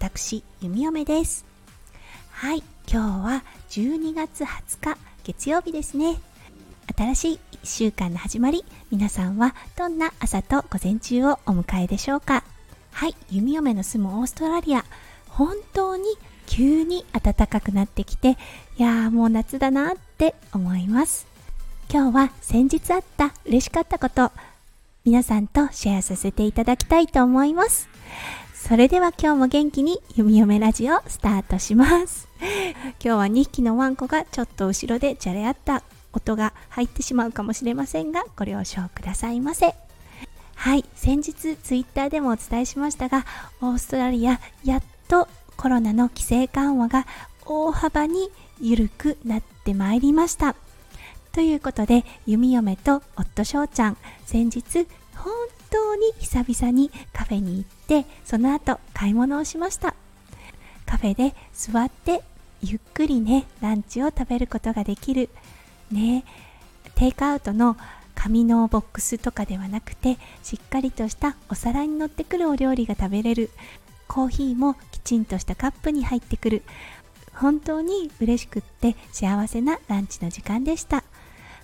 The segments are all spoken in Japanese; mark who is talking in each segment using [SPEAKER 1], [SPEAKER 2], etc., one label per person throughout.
[SPEAKER 1] 私弓嫁です。はい今日は12月20日月曜日ですね。新しい1週間の始まり皆さんはどんな朝と午前中をお迎えでしょうか。はい弓嫁の住むオーストラリア本当に急に暖かくなってきていやーもう夏だなって思います。今日は先日あった嬉しかったこと皆さんとシェアさせていただきたいと思います。それでは今日も元気に弓嫁ラジオスタートします。今日は2匹のワンコがちょっと後ろでじゃれ合った音が入ってしまうかもしれませんがご了承くださいませ。はい先日ツイッターでもお伝えしましたがオーストラリアやっとコロナの規制緩和が大幅に緩くなってまいりました。ということで弓嫁と夫翔ちゃん先日本当に久々にカフェに行ってその後買い物をしました。カフェで座ってゆっくりねランチを食べることができる。ねテイクアウトの紙のボックスとかではなくてしっかりとしたお皿に乗ってくるお料理が食べれる。コーヒーもきちんとしたカップに入ってくる。本当に嬉しくって幸せなランチの時間でした。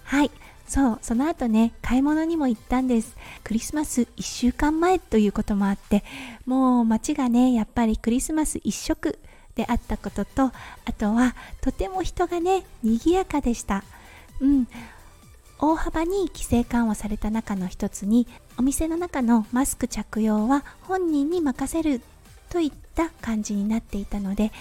[SPEAKER 1] はい。そうその後ね買い物にも行ったんです。クリスマス1週間前ということもあってもう街がねやっぱりクリスマス一色であったこととあとはとても人がね賑やかでした。うん。大幅に規制緩和された中の一つにお店の中のマスク着用は本人に任せるといった感じになっていたので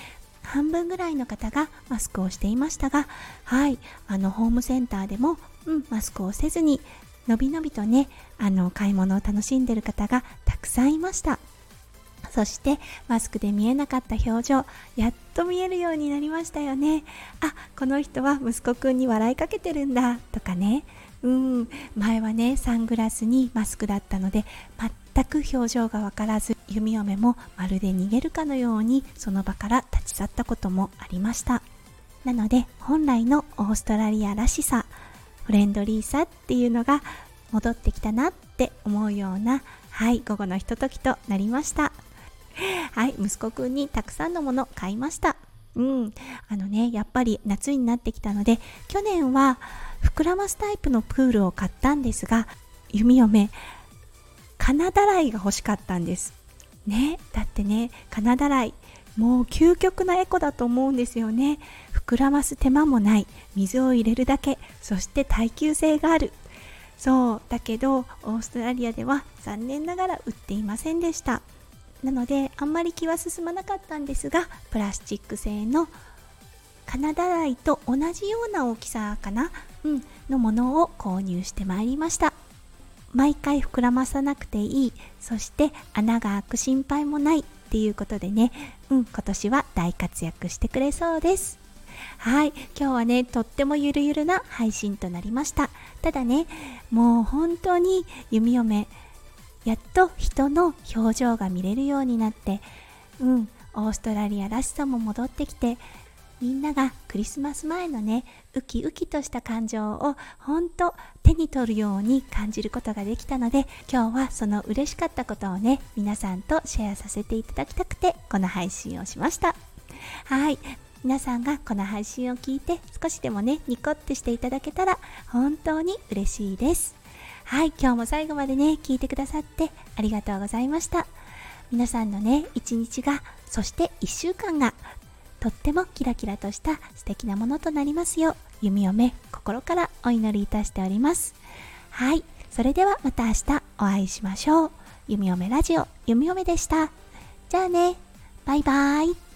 [SPEAKER 1] 半分ぐらいの方がマスクをしていましたがはいあのホームセンターでも、うん、マスクをせずにのびのびとねあの買い物を楽しんでる方がたくさんいました。そしてマスクで見えなかった表情やっと見えるようになりましたよね。あこの人は息子くんに笑いかけてるんだとかね。うん前はねサングラスにマスクだったので全く表情がわからず弓嫁もまるで逃げるかのようにその場から立ち去ったこともありました。なので本来のオーストラリアらしさフレンドリーさっていうのが戻ってきたなって思うようなはい午後のひとときとなりました。はい息子くんにたくさんのもの買いました。うん。あのねやっぱり夏になってきたので去年は膨らますタイプのプールを買ったんですが弓嫁金だらいが欲しかったんです。ねだってね金だらいもう究極なエコだと思うんですよね。膨らます手間もない水を入れるだけそして耐久性がある。そうだけどオーストラリアでは残念ながら売っていませんでした。なのであんまり気は進まなかったんですがプラスチック製の金だらいと同じような大きさかな、うん、のものを購入してまいりました。毎回膨らまさなくていい。そして穴が開く心配もないっていうことでね。うん今年は大活躍してくれそうです。はい今日はねとってもゆるゆるな配信となりました。ただねもう本当に弓嫁やっと人の表情が見れるようになってうんオーストラリアらしさも戻ってきてみんながクリスマス前のねウキウキとした感情を本当手に取るように感じることができたので今日はその嬉しかったことをね皆さんとシェアさせていただきたくてこの配信をしました。はい。皆さんがこの配信を聞いて少しでもねニコってしていただけたら本当に嬉しいです。はい。今日も最後までね聞いてくださってありがとうございました。皆さんのね一日がそして1週間がとってもキラキラとした素敵なものとなりますよう弓嫁心からお祈りいたしております。はい。それではまた明日お会いしましょう。弓嫁ラジオ弓嫁でした。じゃあね。バイバーイ。